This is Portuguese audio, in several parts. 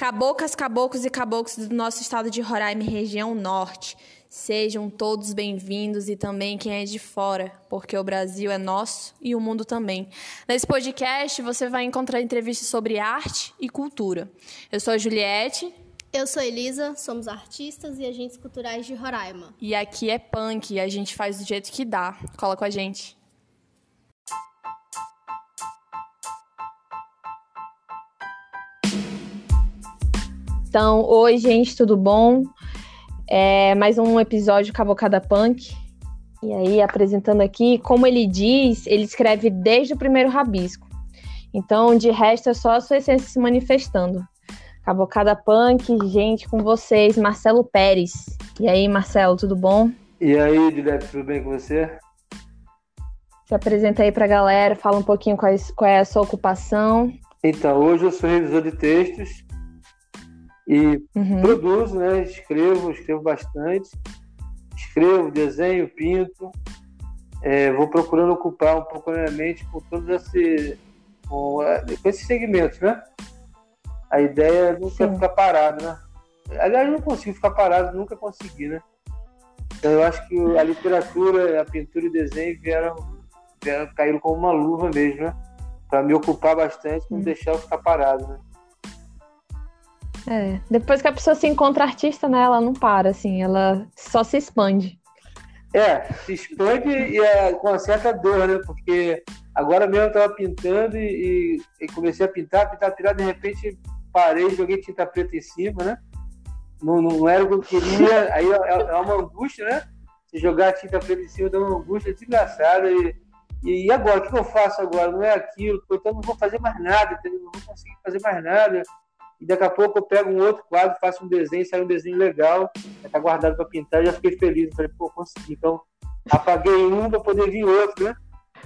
Cabocas, caboclos e caboclos do nosso estado de Roraima, região norte. Sejam todos bem-vindos e também quem é de fora, porque o Brasil é nosso e o mundo também. Nesse podcast você vai encontrar entrevistas sobre arte e cultura. Eu sou a Juliette. Eu sou Elisa, somos artistas e agentes culturais de Roraima. E aqui é punk a gente faz do jeito que dá. Cola com a gente. Então, oi, gente, tudo bom? É mais um episódio Cavocada Punk. E aí, apresentando aqui, como ele diz, ele escreve desde o primeiro rabisco. Então, de resto, é só a sua essência se manifestando. Cavocada Punk, gente, com vocês, Marcelo Pérez. E aí, Marcelo, tudo bom? E aí, Dilep, tudo bem com você? Se apresenta aí pra galera, fala um pouquinho qual é, qual é a sua ocupação. Então, hoje eu sou revisor de textos e uhum. produzo, né? Escrevo, escrevo bastante. Escrevo, desenho, pinto. É, vou procurando ocupar um pouco a minha mente com todos esse, com, é, com esses segmentos, né? A ideia é nunca Sim. ficar parado, né? Aliás, eu não consigo ficar parado, nunca consegui, né? Então eu acho que a literatura, a pintura e o desenho vieram, vieram caíram como uma luva mesmo, né? Para me ocupar bastante, não hum. deixar eu ficar parado, né? É, depois que a pessoa se encontra artista, né, ela não para, assim, ela só se expande. É, se expande e é com uma certa dor, né? Porque agora mesmo eu tava pintando e, e, comecei a pintar, pintar, pintar, de repente parei, joguei tinta preta em cima, né? Não, não era o que eu queria, aí é, é, é uma angústia, né? Se jogar tinta preta em cima dá uma angústia desgraçada. E, e agora, o que eu faço agora? Não é aquilo, então não vou fazer mais nada, entendeu? Não vou conseguir fazer mais nada e daqui a pouco eu pego um outro quadro, faço um desenho, sai um desenho legal, está guardado para pintar, já fiquei feliz, falei, pô, consegui. Então, apaguei um para poder vir outro, né?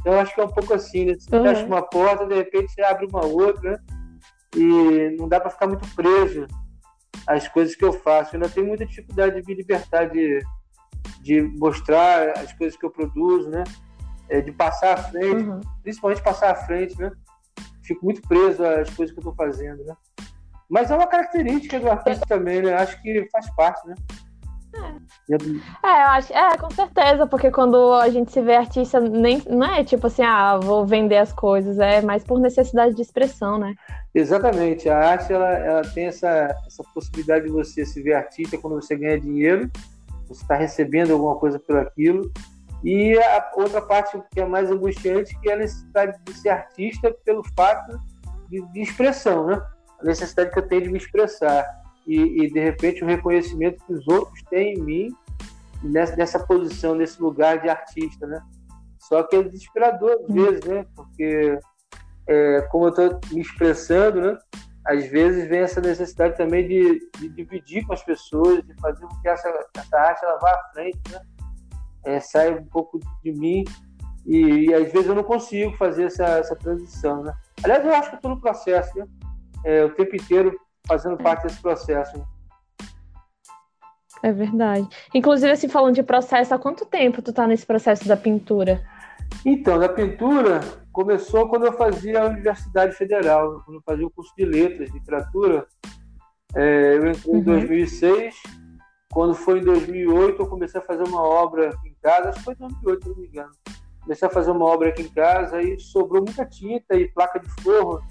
Então, acho que é um pouco assim, né? Você uhum. fecha uma porta, de repente você abre uma outra, né? E não dá para ficar muito preso às coisas que eu faço. Eu ainda tenho muita dificuldade de me libertar de, de mostrar as coisas que eu produzo, né? É, de passar à frente, uhum. principalmente passar à frente, né? Fico muito preso às coisas que eu estou fazendo, né? Mas é uma característica do artista também, né? Acho que faz parte, né? É. é, eu acho, é, com certeza, porque quando a gente se vê artista, nem, não é tipo assim, ah, vou vender as coisas, é mais por necessidade de expressão, né? Exatamente, a arte ela, ela tem essa, essa possibilidade de você se ver artista quando você ganha dinheiro, você está recebendo alguma coisa por aquilo, e a outra parte que é mais angustiante, que é a necessidade de ser artista pelo fato de, de expressão, né? A necessidade que eu tenho de me expressar e, e de repente o reconhecimento que os outros têm em mim nessa, nessa posição, nesse lugar de artista, né? Só que é desesperador às vezes, né? Porque é, como eu estou me expressando, né? Às vezes vem essa necessidade também de, de dividir com as pessoas, de fazer com que essa, essa arte ela vá à frente, né? É, sai um pouco de mim e, e, às vezes eu não consigo fazer essa, essa transição, né? Aliás, eu acho que estou no processo, né? É, o tempo inteiro fazendo parte desse processo. É verdade. Inclusive, assim, falando de processo, há quanto tempo tu tá nesse processo da pintura? Então, da pintura começou quando eu fazia a Universidade Federal, quando eu fazia o curso de Letras, Literatura. É, eu entrei uhum. em 2006. Quando foi em 2008, eu comecei a fazer uma obra aqui em casa. Acho que foi em 2008, se não me engano. Comecei a fazer uma obra aqui em casa e sobrou muita tinta e placa de forro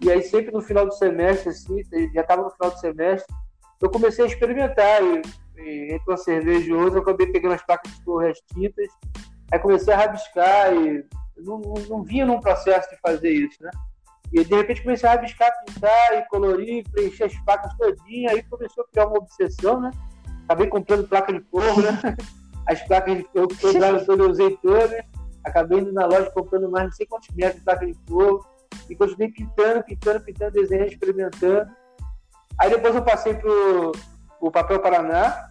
e aí, sempre no final do semestre, assim, já estava no final do semestre, eu comecei a experimentar. E, e entre uma cerveja e outra, eu acabei pegando as placas de cor as tintas. Aí comecei a rabiscar e não, não, não vinha num processo de fazer isso, né? E de repente comecei a rabiscar, pintar e colorir, preencher as placas todinha. Aí começou a criar uma obsessão, né? Acabei comprando placa de forro, né? As placas de forro que eu usei todas. Acabei indo na loja comprando mais não sei quantos metros de placa de forro e continuei pintando, pintando, pintando, desenhando, experimentando. Aí depois eu passei pro o papel Paraná,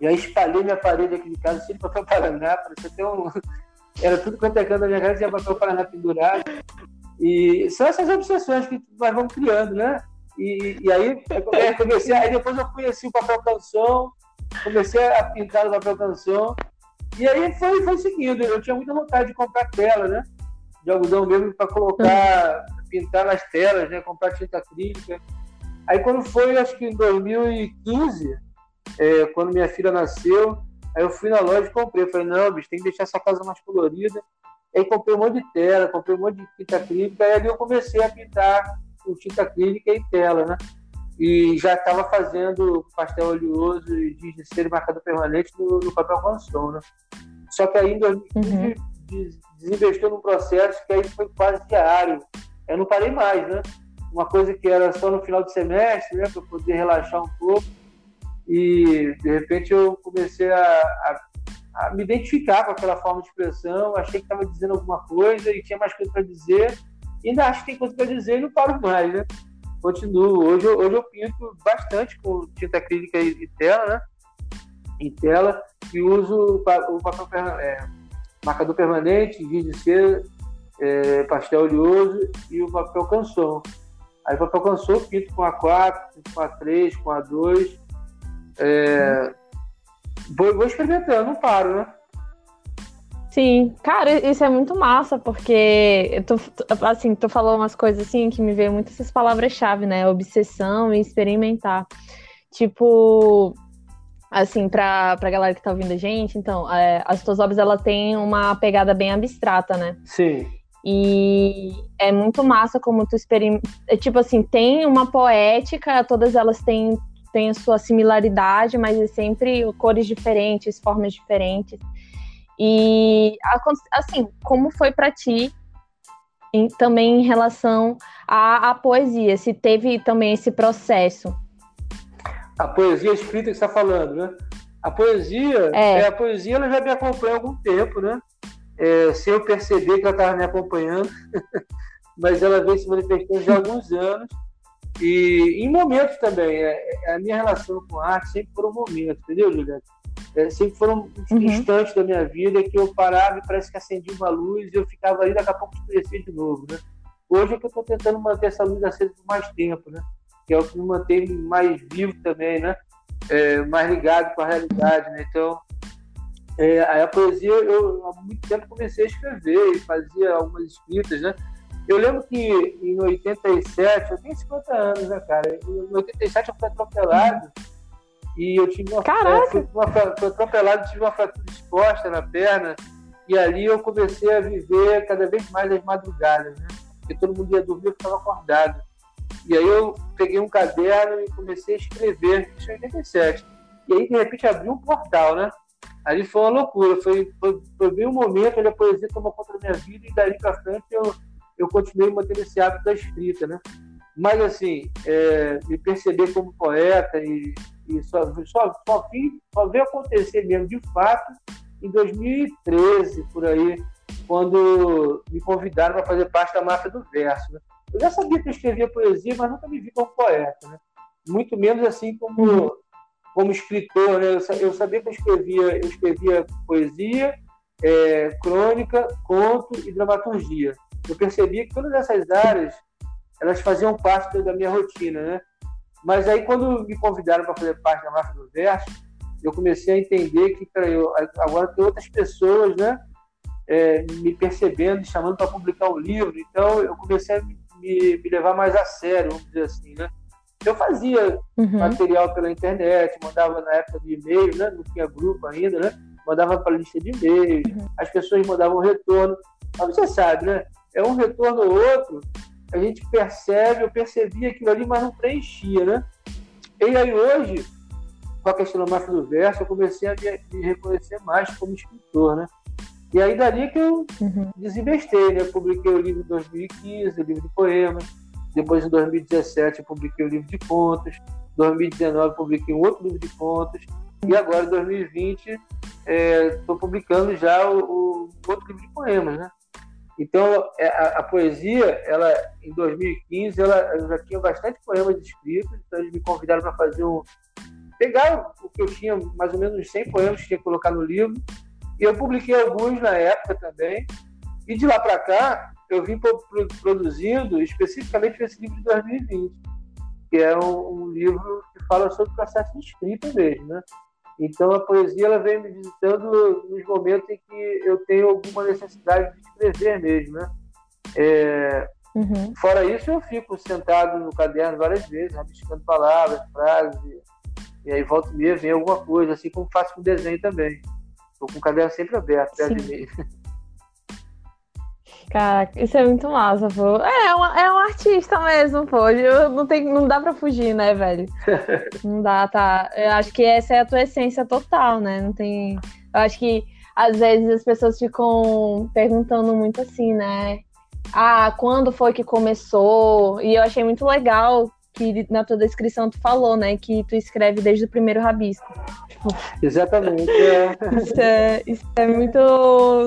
e aí espalhei minha parede aqui de casa, cheio de papel Paraná, parecia até um. Era tudo quanto é canto da minha casa, tinha papel Paraná pendurado. E são essas obsessões que nós vamos criando, né? E, e aí eu comecei, aí depois eu conheci o papel canção, comecei a pintar o papel canção, e aí foi, foi seguindo. Eu tinha muita vontade de comprar tela, né? De algodão mesmo para colocar, pintar nas telas, né? Comprar tinta acrílica. Aí quando foi, acho que em 2015, é, quando minha filha nasceu, aí eu fui na loja e comprei. Eu falei, não, bicho, tem que deixar essa casa mais colorida. Aí comprei um monte de tela, comprei um monte de tinta acrílica, aí ali eu comecei a pintar com tinta acrílica e tela, né? E já estava fazendo pastel oleoso e giz de cera marcador permanente no, no papel canção, né? Só que aí em 2015 uhum. Desinvestiu num processo que aí foi quase diário. Eu não parei mais, né? Uma coisa que era só no final de semestre, né? Para poder relaxar um pouco. E de repente eu comecei a, a a me identificar com aquela forma de expressão, achei que estava dizendo alguma coisa e tinha mais coisa para dizer, e ainda acho que tem coisa para dizer e não paro mais, né? Continuo. Hoje, hoje eu pinto bastante com tinta acrílica e, e tela, né? Em tela, e uso o, papel é, marcador permanente, giz de cera, é, pastel oleoso e o papel canção. Aí o papel canção pinto com A4, com A3, com A2. É, Vou, vou experimentando, não paro, né? Sim, cara, isso é muito massa, porque eu tô, assim, tô falando umas coisas assim que me veio muito essas palavras-chave, né? Obsessão e experimentar. Tipo, assim, pra, pra galera que tá ouvindo a gente, então, é, as tuas obras, ela tem uma pegada bem abstrata, né? Sim. E é muito massa como tu experimenta. É, tipo assim, tem uma poética, todas elas têm tem a sua similaridade, mas é sempre cores diferentes, formas diferentes. E assim, como foi para ti em, também em relação à, à, poesia? Se teve também esse processo? A poesia escrita que está falando, né? A poesia, é. é. a poesia ela já me acompanha há algum tempo, né? É, sem eu perceber que ela estava me acompanhando, mas ela vem se manifestando já há alguns anos. E em momentos também, é, é, a minha relação com a arte sempre foram momentos, entendeu, Juliette? É, sempre foram uhum. instantes da minha vida que eu parava e parece que acendia uma luz e eu ficava ali, daqui a pouco escurecia de novo, né? Hoje é que eu estou tentando manter essa luz acesa por mais tempo, né? Que é o que me mantém mais vivo também, né? É, mais ligado com a realidade, né? Então, é, a poesia, eu há muito tempo comecei a escrever e fazia algumas escritas, né? Eu lembro que em 87, eu tenho 50 anos, né, cara? Em 87 eu fui atropelado e eu tive uma, Caraca. Fui, uma, fui atropelado, tive uma fratura exposta na perna e ali eu comecei a viver cada vez mais as madrugadas, né? Porque todo mundo ia dormir, eu ficava acordado. E aí eu peguei um caderno e comecei a escrever, isso em 87. E aí, de repente, abriu um portal, né? Ali foi uma loucura, foi, foi, foi bem um momento onde a poesia tomou conta da minha vida e dali para frente eu eu continuei mantendo esse hábito da escrita, né? Mas, assim, é, me perceber como poeta e, e só, só, só, vi, só veio acontecer mesmo, de fato, em 2013, por aí, quando me convidaram para fazer parte da máfia do verso. Né? Eu já sabia que eu escrevia poesia, mas nunca me vi como poeta, né? Muito menos assim como, como escritor, né? Eu sabia que eu escrevia, eu escrevia poesia, é, crônica, conto e dramaturgia eu percebia que todas essas áreas elas faziam parte da minha rotina, né? Mas aí quando me convidaram para fazer parte da marca do verso, eu comecei a entender que eu, agora tem outras pessoas, né? É, me percebendo, chamando para publicar um livro. Então eu comecei a me, me, me, levar mais a sério, vamos dizer assim, né? Eu fazia uhum. material pela internet, mandava na época de e-mail, né? Não tinha grupo ainda, né? Mandava para a lista de e-mails, uhum. as pessoas mandavam retorno. Mas você sabe, né? é um retorno ou outro, a gente percebe, eu percebi aquilo ali, mas não preenchia, né? E aí hoje, com a questão da máfia do verso, eu comecei a me, me reconhecer mais como escritor, né? E aí dali que eu uhum. desinvestei, né? Publiquei o livro em 2015, o livro de poemas. Depois, em 2017, eu publiquei o livro de contos. Em 2019, publiquei um outro livro de contos. E agora, em 2020, estou é, publicando já o, o, outro livro de poemas, né? Então, é, a, a, poesia, ela em 2015, ela, eu já tinha bastante poemas escritos, então eles me convidaram para fazer um. pegar o que eu tinha, mais ou menos uns 100 poemas que tinha que colocar no livro, eu publiquei alguns na época também. E de lá para cá, eu vim pro, pro, produzindo especificamente esse livro de 2020, que é um, um livro que fala sobre o processo de escrita mesmo, né? Então a poesia ela vem me visitando nos momentos em que eu tenho alguma necessidade de escrever mesmo, né? É, Uhum. Fora isso, eu fico sentado no caderno várias vezes, rabiscando palavras, frases, e aí volto mesmo, vem alguma coisa, assim como faço com desenho também. Estou com o caderno sempre aberto, perto de mim. Cara, isso é muito massa, pô. É, é, uma, é um artista mesmo, pô. Não, tem, não dá pra fugir, né, velho? não dá, tá. Eu acho que essa é a tua essência total, né? Não tem. Eu acho que às vezes as pessoas ficam perguntando muito assim, né? Ah, quando foi que começou? E eu achei muito legal que na tua descrição tu falou, né? Que tu escreve desde o primeiro rabisco. Exatamente. É. Isso, é, isso é muito.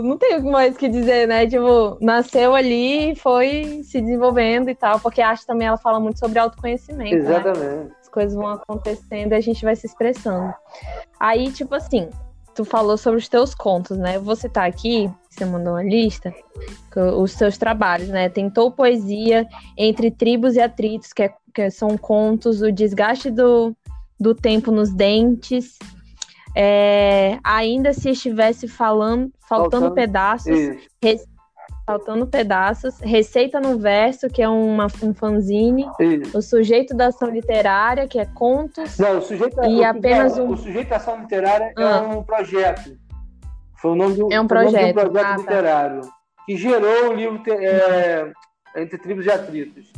Não tem mais o que dizer, né? Tipo, nasceu ali e foi se desenvolvendo e tal, porque a arte também ela fala muito sobre autoconhecimento. Né? Exatamente. Né? As coisas vão acontecendo e a gente vai se expressando. Aí, tipo assim, tu falou sobre os teus contos, né? Você tá aqui, você mandou uma lista, os seus trabalhos, né? Tentou poesia entre tribos e atritos, que, é, que são contos, o desgaste do, do tempo nos dentes, é, ainda se estivesse falando, faltando, faltando pedaços, re, faltando pedaços, receita no verso, que é uma, um fanzine, isso. o sujeito da ação literária, que é contos, Não, o sujeito, e o, apenas um... o sujeito da ação literária é ah. é um projeto. Foi o nome, do, é um projeto, um projeto ah, tá. literário que gerou o livro é, Entre Tribos e Atritos.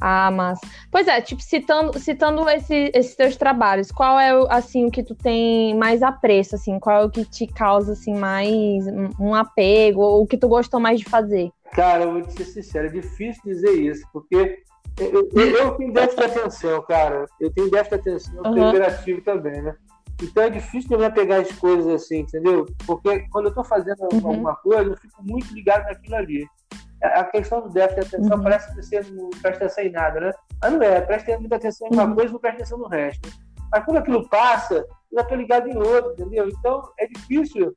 Ah, mas. Pois é, tipo, citando, citando esse, esses teus trabalhos, qual é assim o que tu tem mais apreço, assim? Qual é o que te causa assim mais um apego, ou o que tu gostou mais de fazer? Cara, eu vou te ser sincero, é difícil dizer isso, porque eu, eu, eu tenho déficit de atenção, cara. Eu tenho déficit de atenção, eu tenho hiperativo também, né? Então é difícil de me pegar as coisas assim, entendeu? Porque quando eu tô fazendo uhum. alguma coisa, eu fico muito ligado naquilo ali a questão do déficit de atenção uhum. parece que você não presta atenção em nada, né? Mas não é, presta muita atenção em uma uhum. coisa e não presta atenção no resto. Mas quando aquilo passa, eu já estou ligado em outro, entendeu? Então é difícil.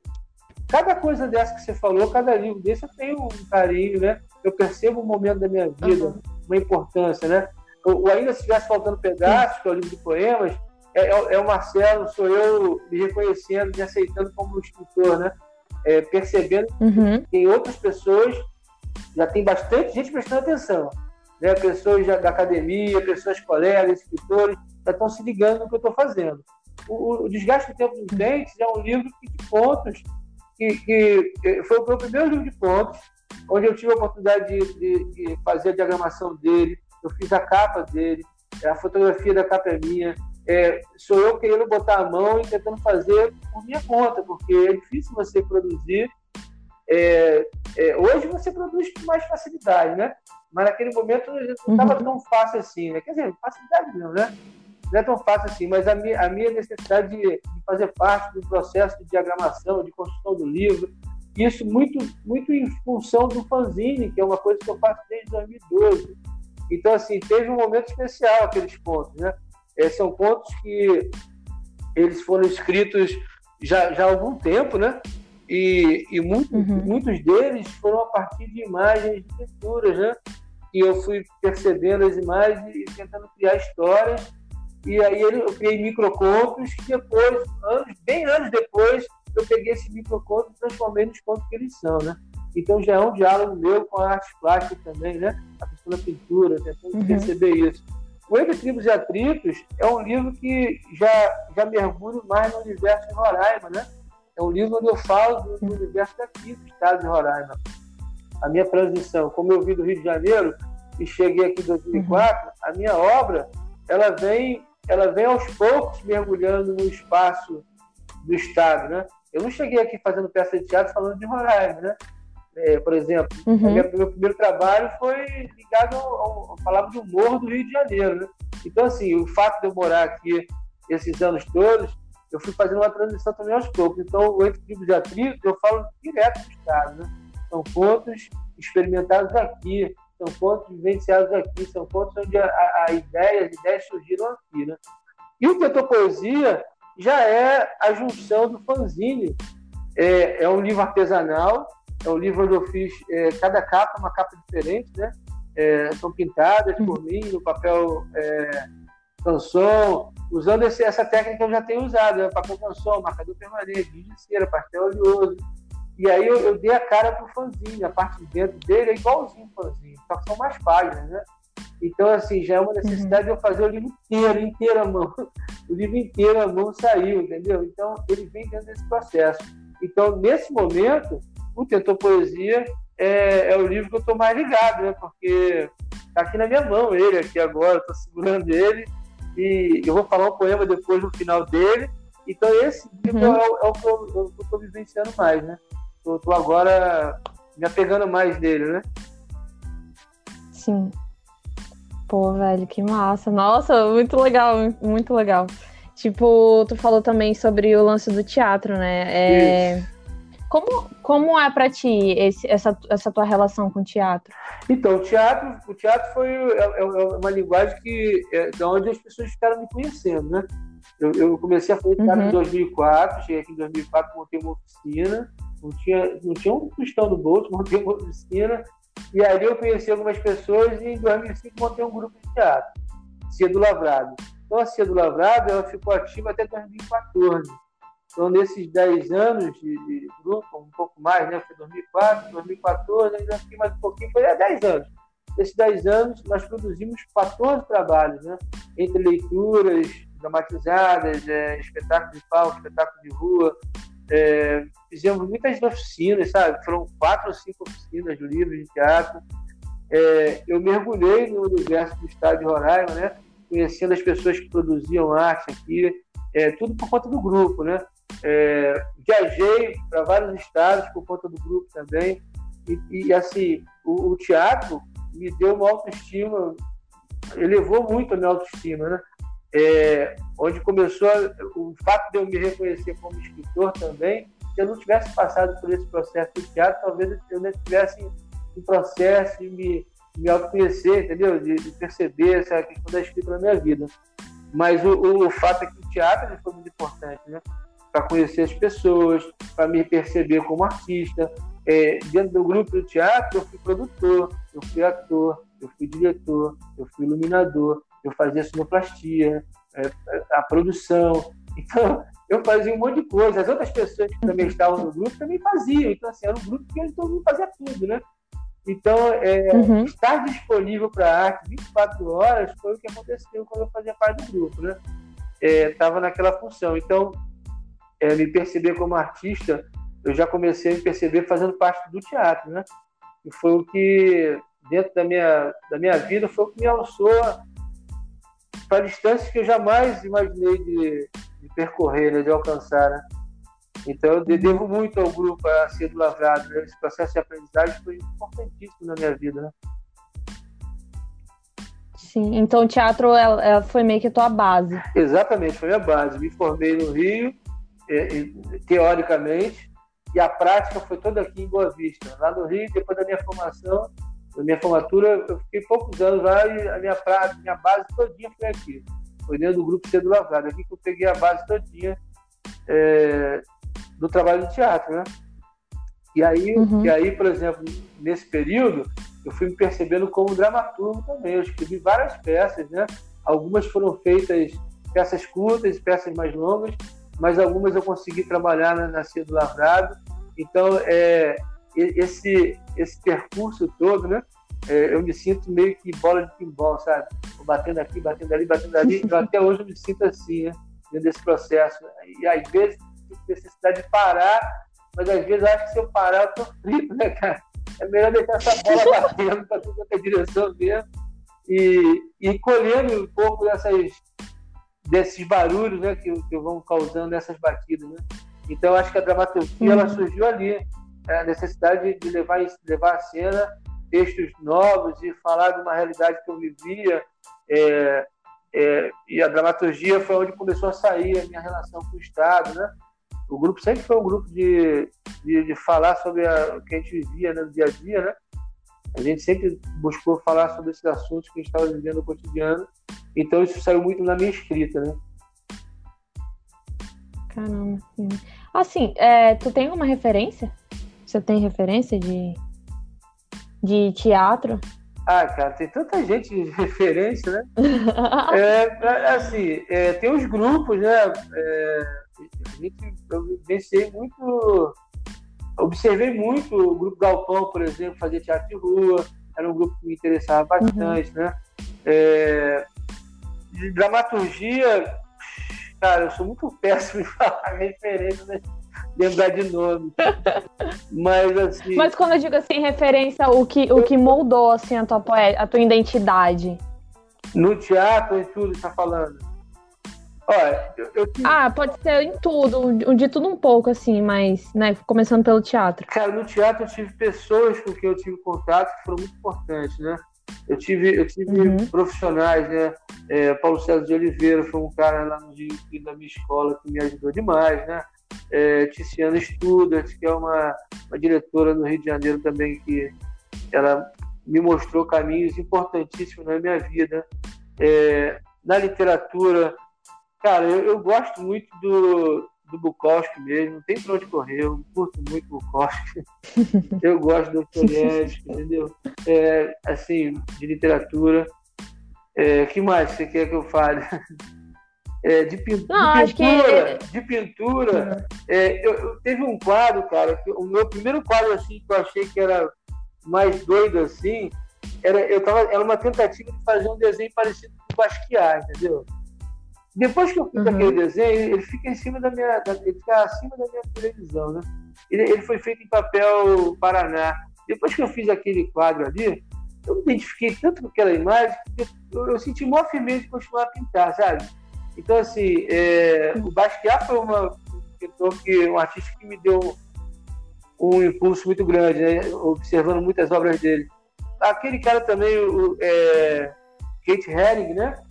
Cada coisa dessa que você falou, cada livro desse, eu tenho um carinho, né? Eu percebo um momento da minha vida, uhum. uma importância, né? O Ainda Se Estivesse Faltando Pedaços, que é o livro de poemas, é, é, é, o Marcelo, sou eu me reconhecendo, me aceitando como escritor, né? É, percebendo uhum. que em outras pessoas já tem bastante gente prestando atenção. Né? Pessoas da academia, pessoas colegas, escritores, já estão se ligando no que eu estou fazendo. O, o, Desgaste do Tempo dos Dentes é um livro de contos, que, que, foi o meu primeiro livro de contos, onde eu tive a oportunidade de, de, de fazer a diagramação dele, eu fiz a capa dele, a fotografia da capa é minha, é, sou eu querendo botar a mão e tentando fazer por minha conta, porque é difícil você produzir é, é, hoje você produz com mais facilidade, né? Mas naquele momento não estava uhum. tão fácil assim, né? Quer dizer, facilidade não, né? Não é tão fácil assim, mas a minha, a minha necessidade de, de fazer parte do processo de diagramação, de construção do livro, isso muito, muito em função do fanzine, que é uma coisa que eu faço desde 2012. Então, assim, teve um momento especial aqueles pontos, né? É, são pontos que eles foram escritos já, já há algum tempo, né? E, e muito, uhum. muitos deles foram a partir de imagens de pinturas, né? E eu fui percebendo as imagens e tentando criar histórias. E aí eu criei microcontos que depois, anos, bem anos depois, eu peguei esses microcontos e transformei nos contos que eles são, né? Então já é um diálogo meu com a arte plástica também, né? A questão da pintura, tentando uhum. perceber isso. O Entre Tribos e Atritos é um livro que já, já mergulha mais no universo de Roraima, né? É um livro onde eu falo do, universo daqui, do estado de Roraima. A minha transição, como eu vim do Rio de Janeiro e cheguei aqui em 2004, uhum. a minha obra ela vem, ela vem aos poucos mergulhando no espaço do estado, né? Eu não cheguei aqui fazendo peça de teatro falando de Roraima, né? É, por exemplo, uhum. meu, meu, primeiro trabalho foi ligado ao, ao, palavra do humor do Rio de Janeiro, né? Então, assim, o fato de eu morar aqui esses anos todos eu fui fazendo uma transição também aos poucos. Então, o Entre Tribos de Atritos, eu falo direto do Estado. Né? São pontos experimentados aqui, são pontos vivenciados aqui, são pontos onde a, a, a ideia, as ideias surgiram aqui. Né? E o Tetor Poesia já é a junção do fanzine. É, é um livro artesanal, é um livro onde eu fiz é, cada capa, uma capa diferente, né? É, são pintadas por mim no papel é, canção, usando esse, essa técnica que eu já tenho usado, né? papel canção, marcador permanente, giz de cera, pastel oleoso. E aí eu, eu dei a cara pro fanzine, a parte de dentro dele é igualzinho o fanzine, só que são mais páginas, né? Então, assim, já é uma necessidade uhum. de eu fazer o livro inteiro, inteiro à mão. O livro inteiro à mão saiu, entendeu? Então, ele vem dentro desse processo. Então, nesse momento, o Tentor Poesia é, é o livro que eu estou mais ligado, né? Porque tá aqui na minha mão ele aqui agora, estou segurando ele e eu vou falar um poema depois no final dele. Então, esse livro uhum. é, é, o que eu estou vivenciando mais, né? Eu estou agora me apegando mais dele, né? Sim. Pô, velho, que massa. Nossa, muito legal, muito legal. Tipo, tu falou também sobre o lance do teatro, né? É... Como, como é para ti esse, essa, essa tua relação com o teatro? Então, o teatro, o teatro foi é, é, é uma linguagem que é de onde as pessoas ficaram me conhecendo, né? Eu, eu comecei a fazer teatro uhum. em 2004, cheguei aqui em 2004, montei uma oficina, não tinha, não tinha um tostão no bolso, montei uma oficina e ali eu conheci algumas pessoas e em 2005 montei um grupo de teatro, Cia do Lavrado. Então a Cia do Lavrado ela ficou ativa até 2014. Então nesses 10 anos de, de, grupo, um pouco mais, né? Foi 2004, 2014, ainda fiquei mais um pouquinho, foi há 10 anos. Nesses 10 anos nós produzimos 14 trabalhos, né? Entre leituras dramatizadas, é, espetáculo de palco, espetáculo de rua, é, fizemos muitas oficinas, sabe? Foram quatro ou cinco oficinas de livros de teatro. É, eu mergulhei no universo do estado de Roraima, né? Conhecendo as pessoas que produziam arte aqui, é, tudo por conta do grupo, né? É, viajei para vários estados por conta do grupo também. E, e assim, o, o, teatro me deu uma autoestima, elevou muito a minha autoestima, né? É, onde começou o fato de eu me reconhecer como escritor também se eu não tivesse passado por esse processo do teatro, talvez eu não tivesse um processo de me, me autoconhecer, entendeu? De, de, perceber essa questão da escrita na minha vida. Mas o, o fato é que o teatro foi muito importante, né? Para conhecer as pessoas, para me perceber como artista. É, dentro do grupo do teatro, eu fui produtor, eu fui ator, eu fui diretor, eu fui iluminador, eu fazia sonoplastia, é, a produção. Então, eu fazia um monte de coisa. As outras pessoas que também estavam no grupo também faziam. Então, assim, era um grupo que todo mundo fazia tudo, né? Então, é, uhum. estar disponível para a arte 24 horas foi o que aconteceu quando eu fazia parte do grupo, né? Estava é, naquela função. Então, é, me perceber como artista, eu já comecei a me perceber fazendo parte do teatro, né? E foi o que, dentro da minha, da minha vida, foi o que me alçou para distâncias que eu jamais imaginei de, de percorrer, né, de alcançar, né? Então eu devo muito ao grupo a ser do Lavrado, né? esse processo de aprendizagem foi importantíssimo na minha vida, né? Sim, então o teatro ela, ela foi meio que a tua base. Exatamente, foi a base. Me formei no Rio, teoricamente, e a prática foi toda aqui em Boa Vista. Lá no Rio, depois da minha formação, da minha formatura, eu fiquei poucos anos lá e a minha prática, minha base todinha foi aqui foi dentro do grupo Cedo Lavrado. Aqui que eu peguei a base todinha é, do trabalho de teatro, né? E aí, uhum. e aí, por exemplo, nesse período, eu fui me percebendo como dramaturgo também. Eu escrevi várias peças, né? Algumas foram feitas peças curtas, peças mais longas, mas algumas eu consegui trabalhar na, na Cedo Lavrado. Então, é, esse, esse percurso todo, né? é, eu me sinto meio que bola de pinball, sabe? Batendo aqui, batendo ali, batendo ali. Eu até hoje eu me sinto assim, né? Dentro desse processo. E às vezes tenho necessidade de parar, mas às vezes acho que se eu parar eu tô frito, né, cara? É melhor deixar essa bola batendo para tudo quanto é direção mesmo. E, e colhendo um pouco dessas, desses barulhos né, que, que vão causando nessas batidas. Né? Então, acho que a dramaturgia uhum. ela surgiu ali. A necessidade de levar, levar a cena textos novos e falar de uma realidade que eu vivia. É, é, e a dramaturgia foi onde começou a sair a minha relação com o Estado, né? O grupo sempre foi um grupo de, de, de falar sobre a, o que a gente vivia né, no dia a dia, né? A gente sempre buscou falar sobre esses assuntos que a gente estava vivendo no cotidiano. Então isso saiu muito na minha escrita, né? Caramba. Assim, é, tu tem uma referência? Você tem referência de de teatro? Ah, cara, tem tanta gente de referência, né? é, assim, é, tem os grupos, né? É, a gente, eu vivenciei muito observei muito o Grupo Galpão, por exemplo, fazer teatro de rua, era um grupo que me interessava bastante, uhum. né? É, de dramaturgia, cara, eu sou muito péssimo em falar referência, né? lembrar de nome. Mas assim. Mas quando eu digo assim, referência, o que, o que moldou assim, a, tua, a tua identidade? No teatro e tudo, tá falando? Olha, eu, eu... Ah, pode ser em tudo, de tudo um pouco, assim, mas, né, começando pelo teatro. Cara, no teatro eu tive pessoas com quem eu tive contato que foram muito importantes, né? Eu tive, eu tive uhum. profissionais, né? É, Paulo César de Oliveira foi um cara lá no Rio da minha escola que me ajudou demais, né? É, Tiziana Studart, que é uma, uma diretora no Rio de Janeiro também, que ela me mostrou caminhos importantíssimos na minha vida. É, na literatura, Cara, eu, eu gosto muito do, do Bukowski mesmo, não tem pra onde correr, eu curto muito Bukowski. eu gosto do Dostoiévski, entendeu? É, assim, de literatura. É, que mais você quer que eu fale? É, de, pin não, de, pintura, que... de pintura, uhum. é, eu, eu, teve um quadro, cara, que, o meu primeiro quadro assim que eu achei que era mais doido assim, era, eu tava, era uma tentativa de fazer um desenho parecido com o Basquiat, entendeu? Depois que eu fiz uhum. aquele desenho, ele fica em cima da minha, ele fica acima da minha televisão, né? Ele, ele, foi feito em papel Paraná. Depois que eu fiz aquele quadro ali, eu me identifiquei tanto com aquela imagem que eu, eu senti maior firmeza de continuar a pintar, sabe? Então, assim, é, o Basquiat foi uma, um que, um artista que me deu um impulso muito grande, né? Observando muitas obras dele. Aquele cara também, o é, Kate Herring, né?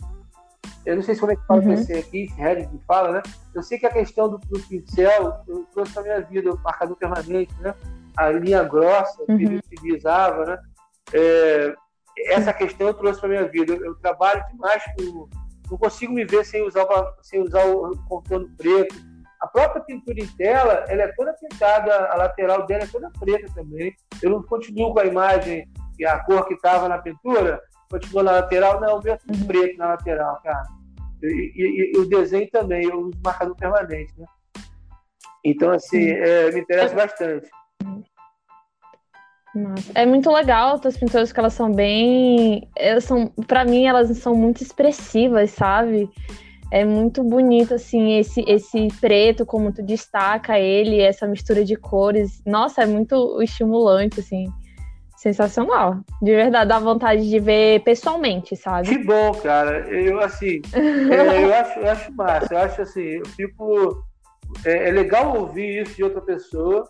Eu não sei se como é que fala uhum. esse aqui, se Red que fala, né? Eu sei que a questão do, do pincel eu trouxe para minha vida, o marcador permanente, né? A linha grossa que uhum. ele utilizava, né? É, essa questão eu trouxe para minha vida. Eu, eu, trabalho demais com. Não consigo me ver sem usar, sem usar o contorno preto. A própria pintura em tela, ela é toda pintada, a lateral dela é toda preta também. Eu não continuo com a imagem e a cor que estava na pintura, continua na lateral, não, o meu é tudo uhum. preto na lateral, cara. E, e, e, o desenho também, eu uso marcador permanente, né? Então, assim, é, me interessa bastante. Nossa. É muito legal as pinturas que elas são bem. Elas são, para mim, elas são muito expressivas, sabe? É muito bonito, assim, esse, esse preto, como tu destaca ele, essa mistura de cores. Nossa, é muito estimulante, assim sensacional. De verdade, dá vontade de ver pessoalmente, sabe? Que bom, cara. Eu, assim, é, eu, acho, eu acho massa. Eu acho assim, eu fico. É, é, legal ouvir isso de outra pessoa,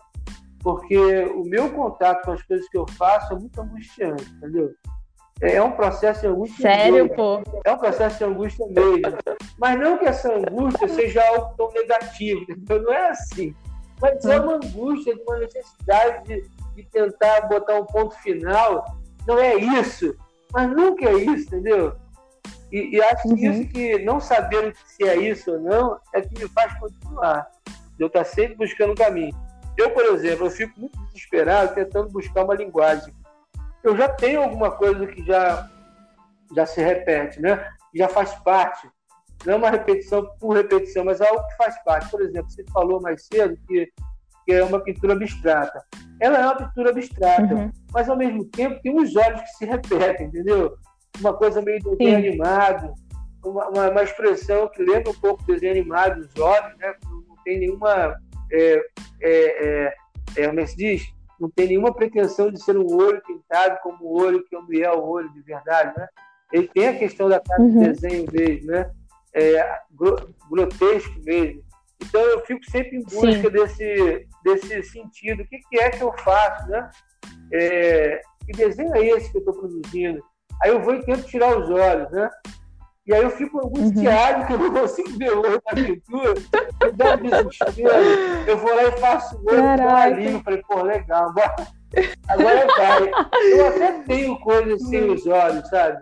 porque o meu contato com as coisas que eu faço é muito angustiante, entendeu? É, é um processo de angústia. Sério, pô? É um processo de angústia mesmo. Mas não que essa angústia seja algo tão negativo, entendeu? Não é assim. Mas é uma angústia, uma necessidade de de tentar botar um ponto final. Não é isso, mas nunca é isso, entendeu? E, e acho uhum. que isso que não saber se é isso ou não é que me faz continuar. Eu estar tá sempre buscando um caminho. Eu, por exemplo, eu fico muito desesperado tentando buscar uma linguagem. Eu já tenho alguma coisa que já, já se repete, né? Já faz parte. Não é uma repetição por repetição, mas é algo que faz parte. Por exemplo, você falou mais cedo que que é uma pintura abstrata. Ela é uma pintura abstrata, uhum. mas ao mesmo tempo tem uns olhos que se repetem, entendeu? Uma coisa meio desenho Sim. animado, uma, uma, uma, expressão que lembra um pouco do desenho animado, os olhos, né? Não tem nenhuma. É, é, é, é, como é que se diz? Não tem nenhuma pretensão de ser um olho pintado como o olho que é o olho de verdade, né? Ele tem a questão da cara uhum. do desenho mesmo, né? É, grotesco mesmo. Então eu fico sempre em busca desse, desse sentido. O que, que, é que eu faço, né? É, que desenho é esse que eu estou produzindo? Aí eu vou e tento tirar os olhos, né? E aí eu fico angustiado uhum. que eu não consigo ver o olho na pintura. Me dá um desespero. Eu vou lá e faço o olho ali. Falei, pô, legal. Agora, agora vai. Eu até tenho coisas sem os olhos, sabe?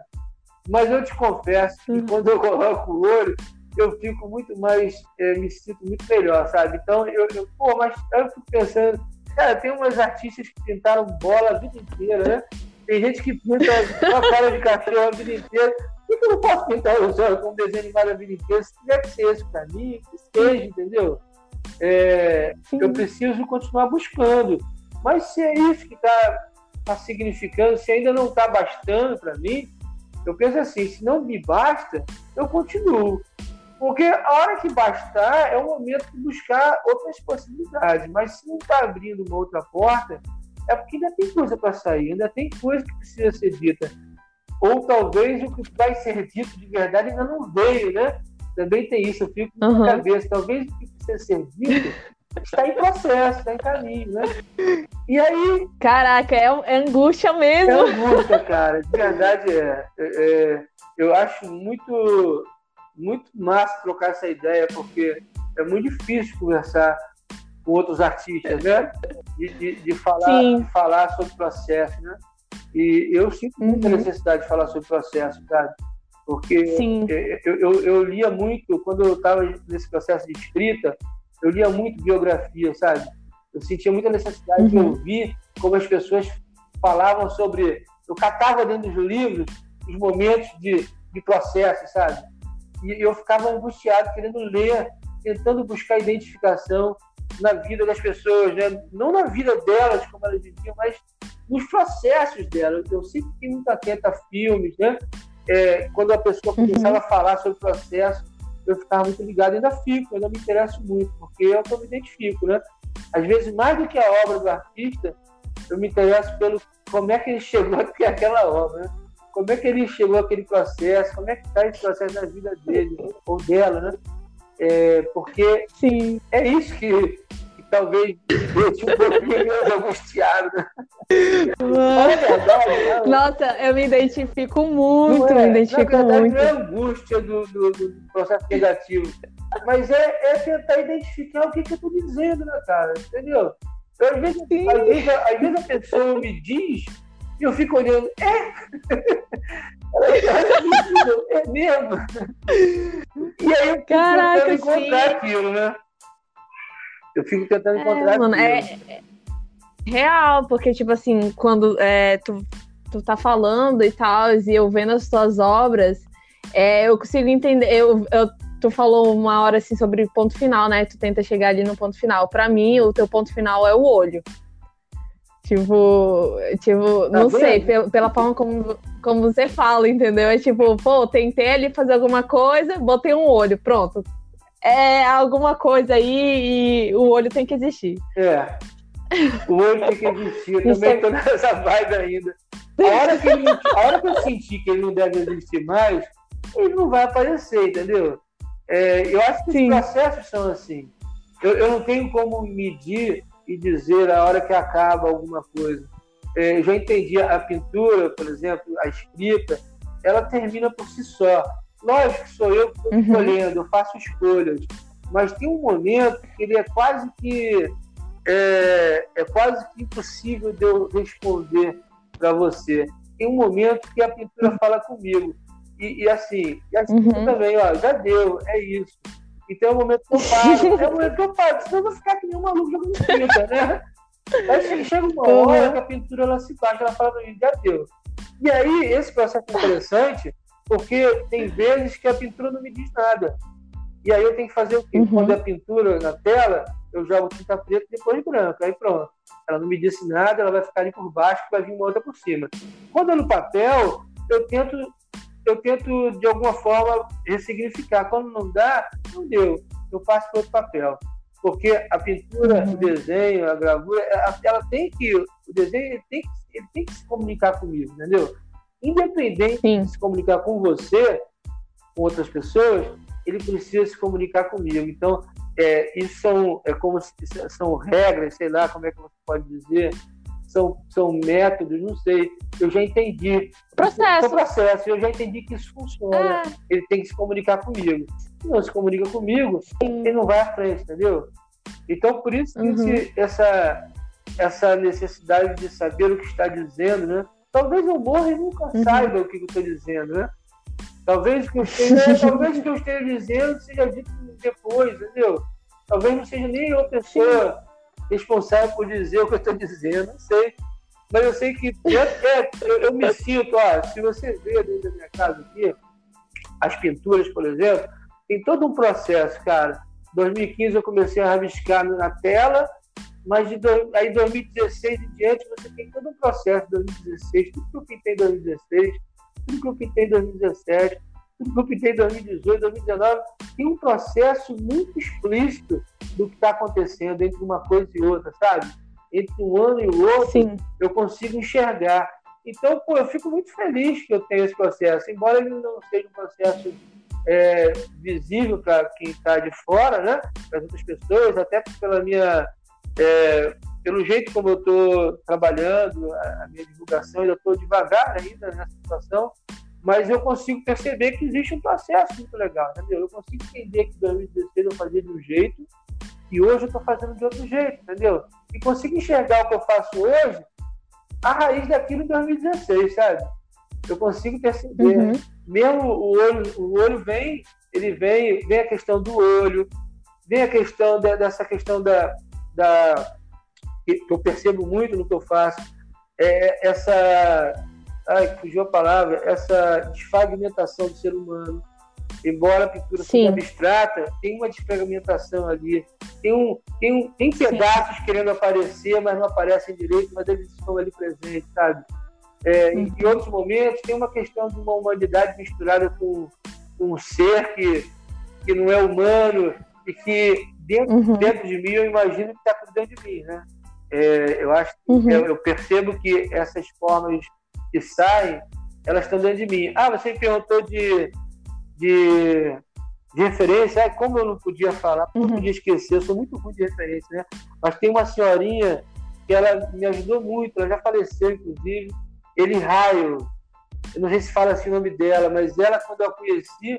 Mas eu te confesso que uhum. quando eu coloco o olho, eu fico muito mais, é, me sinto muito melhor, sabe? Então, eu, eu, pô, mas eu fico pensando, cara, tem umas artistas que pintaram bola a vida inteira, né? Tem gente que pinta uma cara de cachorro a vida inteira. Por que eu não posso pintar os olhos com um desenho animado a vida inteira? Se tiver que ser esse pra mim, que seja, entendeu? é, eu preciso continuar buscando. Mas se é isso que está tá significando, se ainda não está bastando para mim, eu penso assim: se não me basta, eu continuo. Porque a hora que bastar é o momento de buscar outras possibilidades. Mas se não está abrindo uma outra porta, é porque ainda tem coisa para sair, ainda tem coisa que precisa ser dita. Ou talvez o que vai ser dito de verdade ainda não veio, né? Também tem isso, eu fico uhum. na cabeça. Talvez o que precisa ser dito está em processo, está em caminho, né? E aí. Caraca, é, é angústia mesmo. É angústia, cara. De verdade é. é, é eu acho muito, muito massa trocar essa ideia, porque é muito difícil conversar com outros artistas, né? De, de, de falar, de falar sobre o processo, né? E eu sinto muita uhum. necessidade de falar sobre o processo, sabe? Porque eu, eu, eu, lia muito, quando eu estava nesse processo de escrita, eu lia muito biografia, sabe? Eu sentia muita necessidade uhum. de ouvir como as pessoas falavam sobre. Eu catava dentro dos livros os momentos de, de processo, sabe? E eu ficava angustiado, querendo ler, tentando buscar identificação na vida das pessoas, né? Não na vida delas, como elas viviam, mas nos processos delas. Eu sempre fiquei muito atento a filmes, né? É, quando a pessoa uhum. começava uhum. a falar sobre o processo, eu ficava muito ligado, ainda fico, ainda me interesso muito, porque é o que eu me identifico, né? Às vezes, mais do que a obra do artista, eu me interesso pelo como é que ele chegou até aquela obra, né? Como é que ele chegou àquele processo, como é que está esse processo na vida dele ou dela, né? É, porque Sim. é isso que, talvez deixe um pouquinho menos angustiado. Né? A verdade. Né? Nossa, eu me identifico muito, é, me identifico na verdade, muito. Não é angústia do, do, do, processo negativo, mas é, é tentar identificar o que, que eu estou dizendo, né, cara? Entendeu? Eu, às, vezes, às, vezes, às vezes a pessoa me diz e eu fico olhando, é? é mesmo? E aí eu Caraca, encontrar sim. aquilo, né? Eu fico tentando é, encontrar. Mano, é, é, real, porque, tipo assim, quando é, tu, tu tá falando e tal, e eu vendo as tuas obras, é, eu consigo entender. Eu, eu, tu falou uma hora assim sobre ponto final, né? Tu tenta chegar ali no ponto final. Para mim, o teu ponto final é o olho. Tipo, tipo, tá não sei, pela, pela, forma como, como você fala, entendeu? É tipo, pô, tentei ali fazer alguma coisa, botei um olho, pronto, é alguma coisa aí e o olho tem que existir. É. O olho tem que existir. Eu também estou nessa vibe ainda. A hora, que ele, a hora que eu sentir que ele não deve existir mais, ele não vai aparecer, entendeu? É, eu acho que Sim. os processos são assim. Eu, eu, não tenho como medir e dizer a hora que acaba alguma coisa. É, eu já entendi a pintura, por exemplo, a escrita, ela termina por si só. Lógico que sou eu que estou uhum. escolhendo, eu faço escolhas, mas tem um momento que ele é quase que é, é quase que impossível de eu responder para você. Tem um momento que a pintura fala comigo. E, e assim, e assim uhum. também, ó, já deu, é isso. Então é o momento que eu paro, é o momento que eu paro, senão eu vou ficar que nem um maluco jogando tinta, né? Aí chega uma uhum. hora que a pintura ela se baixa, ela fala para mim, já deu. E aí, esse processo é interessante, porque tem vezes que a pintura não me diz nada. E aí eu tenho que fazer o quê? Uhum. Quando a pintura na tela, eu jogo tinta preta e depois branca. Aí pronto. Ela não me disse nada, ela vai ficar ali por baixo vai vir uma outra por cima. Quando é no papel, eu tento, eu tento de alguma forma ressignificar. Quando não dá, não deu. Eu passo para outro papel. Porque a pintura, uhum. o desenho, a gravura, ela, tem que. O desenho tem que, ele tem que se comunicar comigo, entendeu? Independente Sim. de se comunicar com você, com outras pessoas, ele precisa se comunicar comigo. Então, é, isso são, é como são regras, sei lá como é que você pode dizer, são, são métodos, não sei. Eu já entendi. Processo. processo, eu já entendi que isso funciona. Ah. Ele tem que se comunicar comigo. Se não se comunica comigo, ele não vai à frente, entendeu? Então, por isso uhum. esse, essa, essa necessidade de saber o que está dizendo, né? Talvez eu morra e nunca uhum. saiba o que eu estou dizendo, né? Talvez o que eu esteja, talvez o que eu esteja dizendo seja dito depois, entendeu? Talvez não seja nem eu pessoa responsável por dizer o que eu estou dizendo, não sei. Mas eu sei que eu, é, eu, eu, me sinto, ó, se você vê dentro da minha casa aqui, as pinturas, por exemplo, tem todo um processo, cara, 2015 eu comecei a rabiscar na tela, mas de do, aí 2016 em diante você tem todo um processo de 2016, tudo que eu pintei em 2016, tudo que eu pintei em 2017, tudo que eu pintei em 2018, 2019, tem um processo muito explícito do que está acontecendo entre uma coisa e outra, sabe? Entre um ano e o outro, Sim. eu consigo enxergar. Então, pô, eu fico muito feliz que eu tenha esse processo, embora ele não seja um processo é, visível para quem está de fora, né? Para as outras pessoas, até pela minha, é, pelo jeito como eu estou trabalhando, a, minha divulgação, eu estou devagar ainda nessa situação, mas eu consigo perceber que existe um processo muito legal, entendeu? Eu consigo entender que em 2016 eu fazia de um jeito e hoje eu estou fazendo de outro jeito, entendeu? E consigo enxergar o que eu faço hoje a raiz daquilo em 2016, sabe? Eu consigo perceber. Uhum. Mesmo o olho, o olho vem, ele vem, vem a questão do olho, vem a questão de, dessa questão da, da que eu percebo muito no que eu faço, é essa ai, fugiu a palavra, essa desfragmentação do ser humano. Embora a pintura Sim. seja abstrata, tem uma desfragmentação ali. Tem, um, tem, um, tem pedaços Sim. querendo aparecer, mas não aparecem direito, mas eles estão ali presentes, sabe? É, uhum. Em outros momentos, tem uma questão de uma humanidade misturada com, com um ser que, que não é humano e que dentro, uhum. dentro de mim eu imagino que está cuidando de mim, né? É, eu acho, uhum. eu, eu, percebo que essas formas que saem, elas estão dentro de mim. Ah, você me perguntou de, de, de referência, ah, como eu não podia falar, uhum. não podia esquecer, eu sou muito ruim de referência, né? Mas tem uma senhorinha que ela me ajudou muito, ela já faleceu, inclusive, Eli Raio, eu não sei se fala assim o nome dela, mas ela, quando eu a conheci,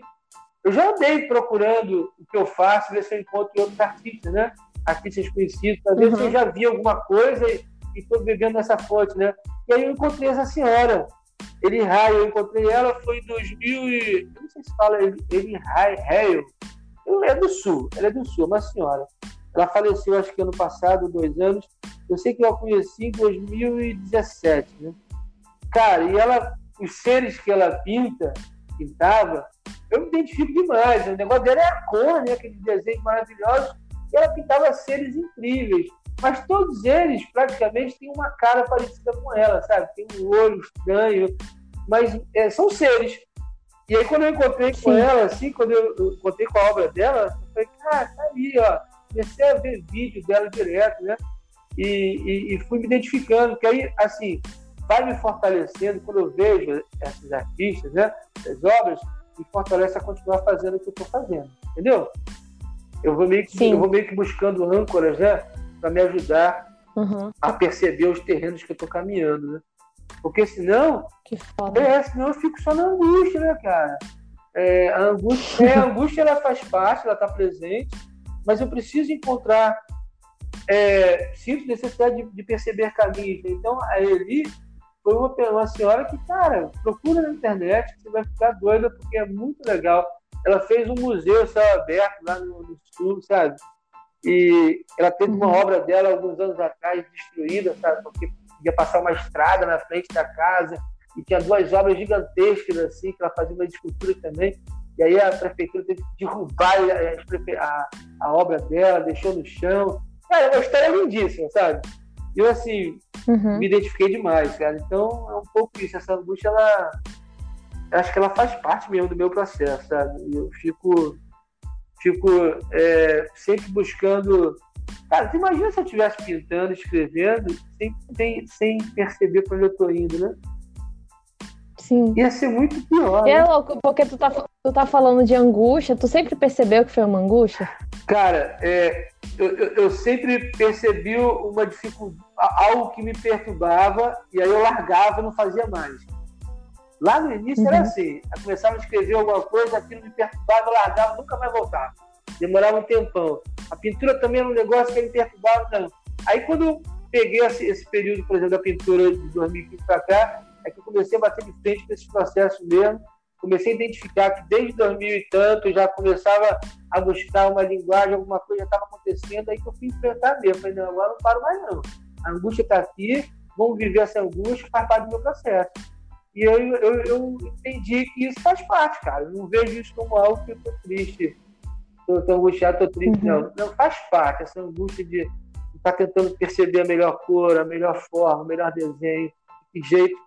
eu já andei procurando o que eu faço, ver se eu encontro outros artistas, né? Artistas conhecidos, para ver uhum. eu uhum. já vi alguma coisa e estou bebendo nessa fonte, né? E aí eu encontrei essa senhora, Eli Raio, eu encontrei ela, foi em 2000 e... Eu não sei se fala Eli Raio, ela é do Sul, ela é do Sul, uma senhora. Ela faleceu, acho que ano passado, dois anos. Eu sei que eu a conheci em 2017, né? Cara, e ela, os seres que ela pinta, pintava, eu me identifico demais. O negócio dela é a cor, né? Aqueles desenhos maravilhosos. E ela pintava seres incríveis. Mas todos eles, praticamente, têm uma cara parecida com ela, sabe? Tem um olho estranho, mas é, são seres. E aí, quando eu encontrei Sim. com ela, assim, quando eu, eu encontrei com a obra dela, eu falei, cara, tá ali, ó. Comecei a ver vídeo dela direto, né? E, e, e, fui me identificando, que aí, assim, vai me fortalecendo quando eu vejo esses artistas, né? As obras, me fortalece a continuar fazendo o que eu estou fazendo, entendeu? Eu vou meio que, eu vou meio que buscando âncoras, né? Para me ajudar uhum. a perceber os terrenos que eu estou caminhando, né? Porque senão, é, senão eu fico só na angústia, né, cara? É, a angústia, é, a angústia ela faz parte, ela está presente, mas eu preciso encontrar, é, sinto necessidade de, de, perceber caminhos. Então, a Eli foi uma, uma senhora que, cara, procura na internet, você vai ficar doida, porque é muito legal. Ela fez um museu céu aberto lá no, no sul, sabe? E ela teve uma uhum. obra dela alguns anos atrás destruída, sabe? Porque ia passar uma estrada na frente da casa e tinha duas obras gigantescas assim que ela fazia uma escultura também. E aí a prefeitura teve que derrubar a, a, a obra dela, deixou no chão. Cara, é uma história lindíssima, sabe? Eu, assim, uhum. me identifiquei demais, cara. Então, é um pouco isso. Essa angústia, ela... Acho que ela faz parte mesmo do meu processo, sabe? Eu fico fico é, sempre buscando. Cara, você imagina se eu estivesse pintando, escrevendo, sem, sem, sem perceber para onde eu estou indo, né? Sim. Ia ser muito pior. E é né? louco, porque tu tá, tu tá falando de angústia, tu sempre percebeu que foi uma angústia? Cara, é, eu, eu, eu, sempre percebi uma dificuldade, algo que me perturbava, e aí eu largava e não fazia mais. Lá no início uhum. era assim, eu começava a escrever alguma coisa, aquilo me perturbava, largava, nunca mais voltava. Demorava um tempão. A pintura também era um negócio que me perturbava, não. Aí quando eu peguei esse, esse período, por exemplo, da pintura de 2015 para cá, é que eu comecei a bater de frente com esse processo mesmo, comecei a identificar que desde 2000 e tanto já começava a buscar uma linguagem, alguma coisa estava acontecendo, aí que eu fui enfrentar mesmo. Falei, não, agora não paro mais não. A angústia está aqui, vamos viver essa angústia, faz parte do meu processo. E eu, eu, eu entendi que isso faz parte, cara. Eu não vejo isso como algo que eu tô triste. tô, tô angustiado, tô triste. Uhum. Não, não faz parte essa angústia de estar tá tentando perceber a melhor cor, a melhor forma, o melhor desenho, de que jeito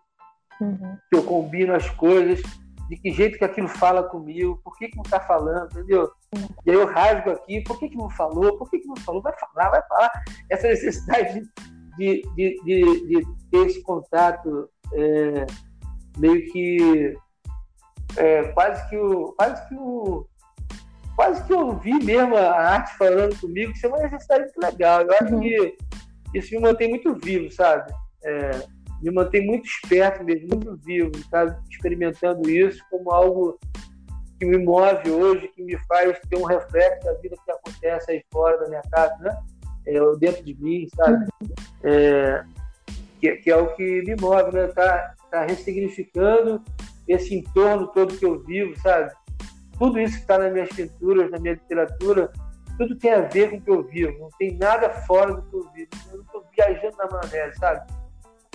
uhum. que eu combino as coisas, de que jeito que aquilo fala comigo, por que, que não está falando, entendeu? Uhum. E aí eu rasgo aqui, por que, que não falou, por que, que não falou, vai falar, vai falar. Essa necessidade de, de, de, de ter esse contato é, meio que é, quase que o quase que o quase que eu vi mesmo a arte falando comigo, isso é uma necessidade muito legal. Eu acho uhum. que isso me mantém muito vivo, sabe? É, me mantém muito esperto mesmo, muito vivo, tá? experimentando isso como algo que me move hoje, que me faz ter um reflexo da vida que acontece aí fora da minha casa, né? É, dentro de mim, sabe? É, que, que, é o que me move, né? Tá, tá ressignificando esse entorno todo que eu vivo, sabe? Tudo isso que está nas minhas pinturas, na minha literatura, tudo tem a ver com o que eu vivo. Não tem nada fora do que eu vivo. Eu não estou viajando na maneira, sabe?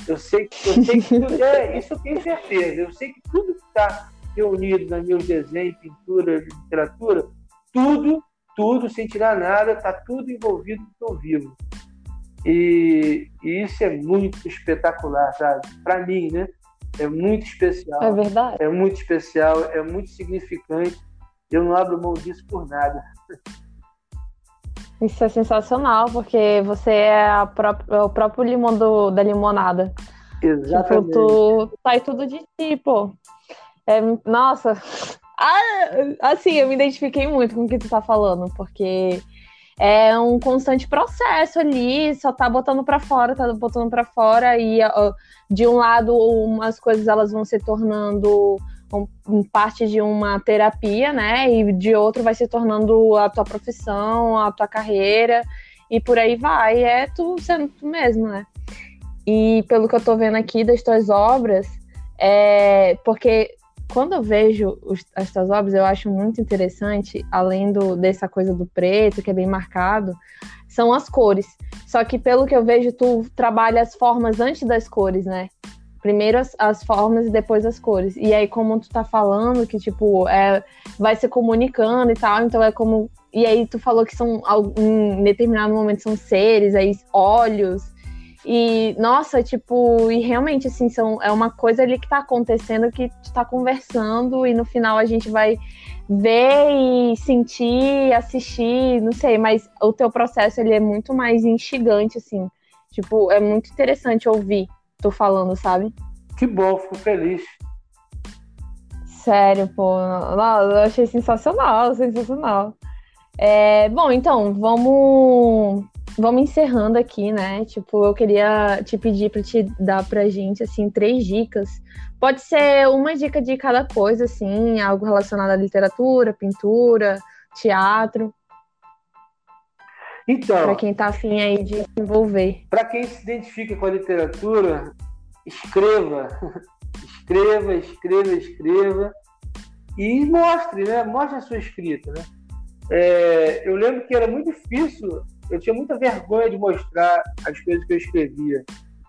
Eu sei, eu sei que tudo, é, isso eu tenho certeza. Eu sei que tudo que está reunido nos meus desenhos, pintura, literatura, tudo, tudo, sem tirar nada, está tudo envolvido no que eu vivo. E, e, isso é muito espetacular, sabe? Para mim, né? É muito especial. É verdade. É muito especial, é muito significante. Eu não abro mão disso por nada. Isso é sensacional, porque você é, pró é o próprio limão do, da limonada. Exatamente. Tipo, tu sai tudo de ti, pô. É, nossa, ah, assim, eu me identifiquei muito com o que tu tá falando, porque é um constante processo ali, só tá botando para fora, tá botando para fora e de um lado umas coisas elas vão se tornando parte de uma terapia, né? E de outro vai se tornando a tua profissão, a tua carreira e por aí vai. É tu sendo tu mesmo, né? E pelo que eu tô vendo aqui das tuas obras, é porque quando eu vejo os, as tuas obras, eu acho muito interessante, além do, dessa coisa do preto, que é bem marcado, são as cores. Só que pelo que eu vejo, tu trabalha as formas antes das cores, né? Primeiro as, as, formas e depois as cores. E aí, como tu tá falando, que, tipo, é, vai se comunicando e tal, então é como. E aí, tu falou que são, em determinado momento, são seres, aí, olhos. E, nossa, tipo, e realmente, assim, são, é uma coisa ali que tá acontecendo que tu tá conversando e no final a gente vai ver e sentir, assistir, não sei, mas o teu processo, ele é muito mais instigante, assim. Tipo, é muito interessante ouvir tô falando, sabe? Que bom, fico feliz. Sério, pô. eu achei sensacional, sensacional. É, bom, então, vamos vamos encerrando aqui, né? Tipo, eu queria te pedir para te dar pra gente assim três dicas. Pode ser uma dica de cada coisa, assim, algo relacionado à literatura, pintura, teatro. Então, para quem está afim aí de se envolver. Para quem se identifica com a literatura, escreva, escreva, escreva, escreva e mostre, né? Mostre a sua escrita, né? É, eu lembro que era muito difícil, eu tinha muita vergonha de mostrar as coisas que eu escrevia.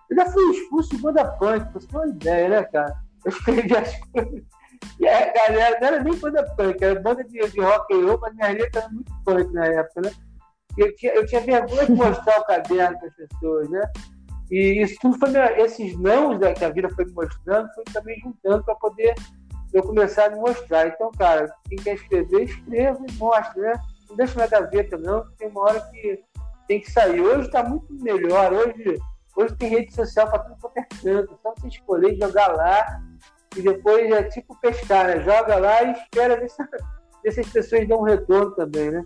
Eu já fui expulso de banda punk, pra você ter uma ideia, né, cara? Eu escrevi as coisas. E a galera não era nem banda punk, era banda de, de rock and roll, mas minha letra era muito punk na época, né? eu tinha, eu tinha vergonha de mostrar o caderno para as pessoas, né? E isso tudo foi, esses nãos que a vida foi me mostrando, foi também juntando para poder eu começar a me mostrar. Então, cara, quem quer escrever, escreva e mostre, né? Não deixa na gaveta, não, tem uma hora que tem que sair. Hoje está muito melhor, hoje, hoje tem rede social para tudo quanto é canto. Só você escolher jogar lá e depois é tipo pescar, né? Joga lá e espera ver se, ver se as pessoas dão um retorno também, né?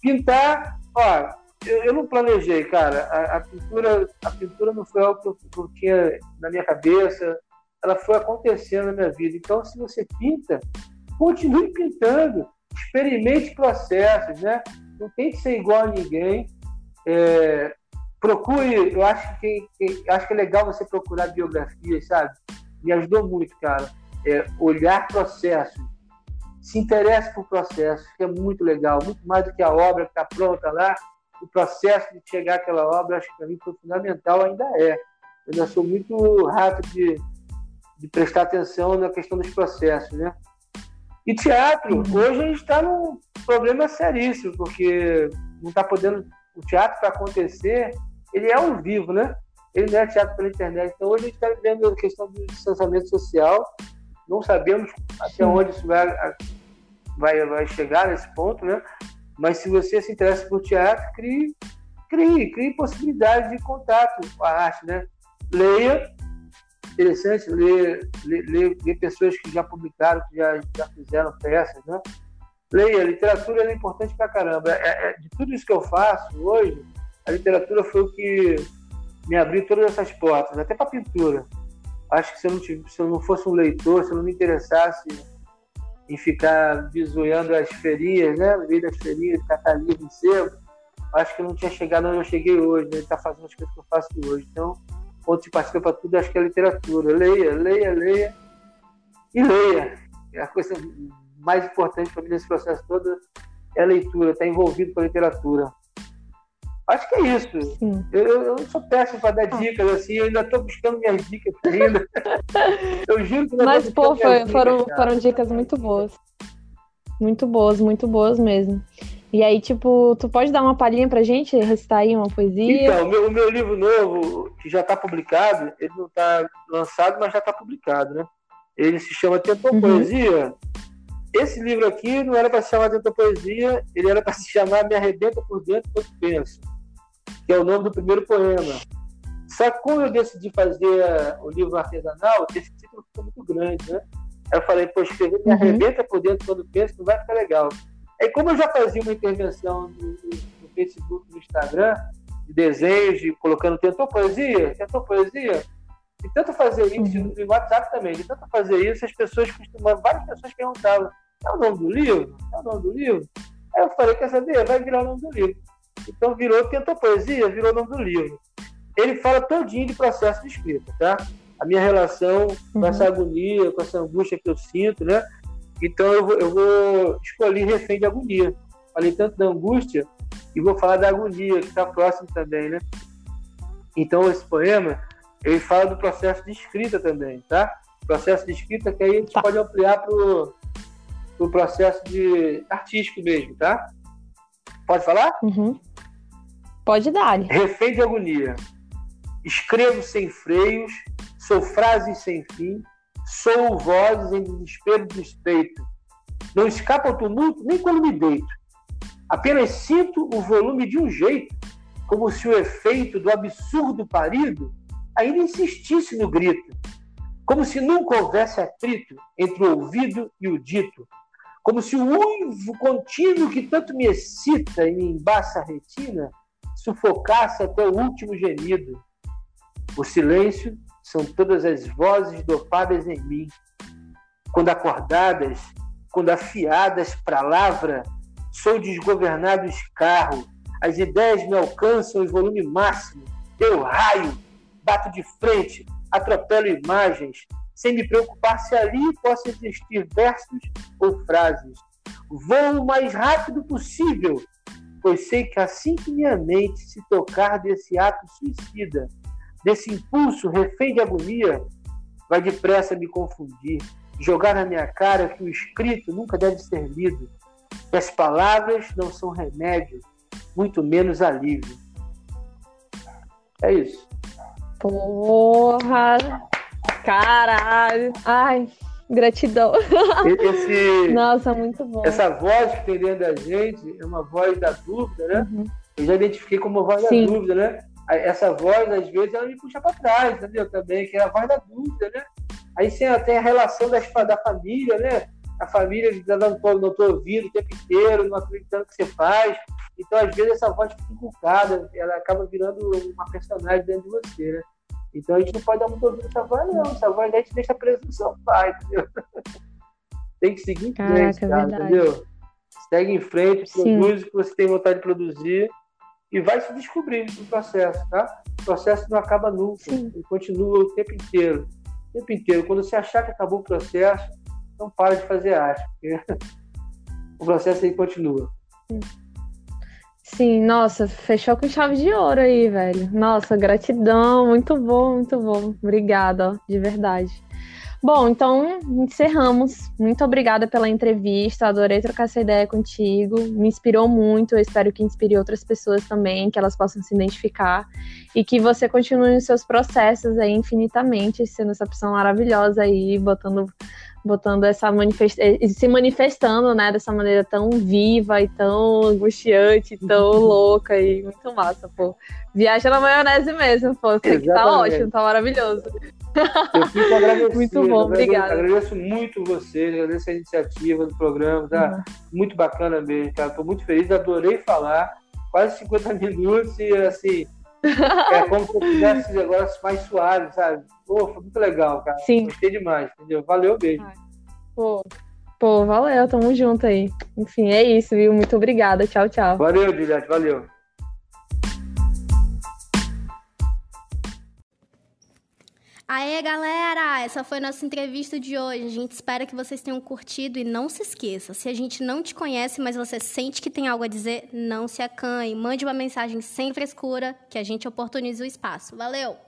Pintar, Ó, eu, eu não planejei, cara. A, a, pintura, a pintura não foi algo que eu, que eu tinha na minha cabeça. Ela foi acontecendo na minha vida. Então, se você pinta, continue pintando. Experimente processos, né? Não tem que ser igual a ninguém. É, procure, eu acho que, acho que é legal você procurar biografias, sabe? Me ajudou muito, cara. É, olhar processos se interesse por processo, que é muito legal, muito mais do que a obra que está pronta lá. O processo de chegar àquela obra, acho que para mim foi fundamental, ainda é. Eu ainda sou muito rápido de, de prestar atenção na questão dos processos, né? E teatro, uhum. hoje a gente está num, problema seríssimo, porque não está podendo. O teatro para acontecer, ele é ao vivo, né? Ele não é teatro pela internet. Então hoje a gente está vivendo a questão do distanciamento social. Não sabemos até onde isso vai, vai, vai chegar nesse ponto, né? Mas se você se interessa por teatro, crie, crie, crie possibilidade de contato com a arte, né? Leia, interessante ler, ler, ler, pessoas que já publicaram, que já, já fizeram peças, né? Leia, a literatura é importante pra caramba. É, é, de tudo isso que eu faço hoje, a literatura foi o que me abriu todas essas portas, até para pintura. Acho que se eu, não tivesse, se eu não fosse um leitor, se eu não me interessasse em ficar bisoiando as ferias, né? Meio das ferias, catalismo cedo, acho que eu não tinha chegado onde eu cheguei hoje, né? Tá fazendo as coisas que eu faço hoje. Então, ponto de partida para tudo, acho que é a literatura. Leia, leia, leia e leia. É a coisa mais importante para mim nesse processo todo é a leitura, estar tá envolvido com a literatura. Acho que é isso. Eu, eu, não sou péssimo para dar dicas, assim, eu ainda estou buscando minhas dicas ainda. eu juro que não Mas, pô, foi, dicas, foram, foram dicas muito boas. Muito boas, muito boas mesmo. E aí, tipo, tu pode dar uma palhinha pra gente, recitar aí uma poesia? Então, o meu, meu livro novo, que já está publicado, ele não está lançado, mas já está publicado, né? Ele se chama Tempo uhum. Poesia. Esse livro aqui não era para se chamar Tempo Poesia, ele era para se chamar Me Arrebenta por Dentro Quando Penso que é o nome do primeiro poema. Só que quando eu decidi fazer o livro artesanal, esse título ficou muito grande, né? Aí eu falei, pô, escrever me uhum. arrebenta por dentro quando penso, não vai ficar legal. Aí como eu já fazia uma intervenção no, no Facebook, no Instagram, de desenhos, de colocando tentou poesia, tentou poesia, e tanto fazer isso, uhum. no WhatsApp também, de tanto fazer isso, as pessoas costumavam, várias pessoas perguntavam, é o nome do livro? É o nome do livro? Aí eu falei, quer saber? Vai virar o nome do livro. Então virou, tentou poesia, virou o nome do livro. Ele fala todinho de processo de escrita, tá? A minha relação uhum. com essa agonia, com essa angústia que eu sinto, né? Então eu vou, eu vou escolher refém de agonia. Falei tanto da angústia e vou falar da agonia, que está próximo também, né? Então esse poema, ele fala do processo de escrita também, tá? Processo de escrita que aí a gente tá. pode ampliar para o processo de artístico mesmo, tá? Pode falar? Uhum. Pode dar. Refém de agonia. Escrevo sem freios, sou frases sem fim, sou vozes em desespero despeito. Não escapa ao tumulto nem quando me deito. Apenas sinto o volume de um jeito, como se o efeito do absurdo parido ainda insistisse no grito. Como se nunca houvesse atrito entre o ouvido e o dito como se o uivo contínuo que tanto me excita e me embaça a retina sufocasse até o último gemido. O silêncio são todas as vozes dopadas em mim. Quando acordadas, quando afiadas para a lavra, sou desgovernado escarro. As ideias me alcançam em volume máximo. Eu raio, bato de frente, atropelo imagens, sem me preocupar se ali possa existir versos ou frases. Vou o mais rápido possível, pois sei que assim que minha mente se tocar desse ato suicida, desse impulso refém de agonia, vai depressa me confundir, jogar na minha cara que o escrito nunca deve ser lido, que as palavras não são remédio, muito menos alívio. É isso. Porra! Caralho. Ai, gratidão. Esse, Nossa, muito bom. Essa voz que tem dentro da gente é uma voz da dúvida, né? Uhum. Eu já identifiquei como voz Sim. da dúvida, né? Essa voz, às vezes, ela me puxa para trás, entendeu? Também, que é a voz da dúvida, né? Aí tem a relação das, da família, né? A família não tô, não tô ouvindo o tempo inteiro, não acreditando no que você faz. Então, às vezes, essa voz fica inculcada, ela acaba virando uma personagem dentro de você, né? Então a gente não pode dar muito ouvido essa voz, não. Essa voz a gente deixa preso no sofá, entendeu? Tem que seguir em frente, Caraca, cara, entendeu? Segue em frente, produz o que você tem vontade de produzir e vai se descobrindo no processo, tá? O processo não acaba nunca, Sim. ele continua o tempo inteiro. O tempo inteiro. Quando você achar que acabou o processo, não para de fazer arte, porque o processo aí continua. Sim. Sim, nossa, fechou com chave de ouro aí, velho. Nossa, gratidão, muito bom, muito bom. Obrigada, ó, de verdade. Bom, então encerramos. Muito obrigada pela entrevista. Adorei trocar essa ideia contigo. Me inspirou muito. Eu espero que inspire outras pessoas também, que elas possam se identificar e que você continue nos seus processos aí infinitamente, sendo essa pessoa maravilhosa aí, botando botando essa manifest... Eh, se manifestando, né, dessa maneira tão viva e tão angustiante, tão louca e muito massa, pô. Viaja na maionese mesmo, pô. Você que tá ótimo, tá maravilhoso. Eu fico agradecido. muito bom, obrigada. Agradeço muito vocês, agradeço a iniciativa do programa, tá? Uhum. Muito bacana mesmo, cara. Tô muito feliz, adorei falar. Quase 50 minutos e assim. É como se eu fizesse agora mais suave, sabe? Pô, foi muito legal, cara. Sim. Gostei demais, entendeu? Valeu mesmo. Pô, pô, valeu, tamo junto aí. Enfim, é isso, viu? Muito obrigada. Tchau, tchau. Valeu, Juliette, valeu. Aê, galera! Essa foi nossa entrevista de hoje. A gente espera que vocês tenham curtido e não se esqueça, se a gente não te conhece, mas você sente que tem algo a dizer, não se acanhe. Mande uma mensagem sem frescura que a gente oportuniza o espaço. Valeu!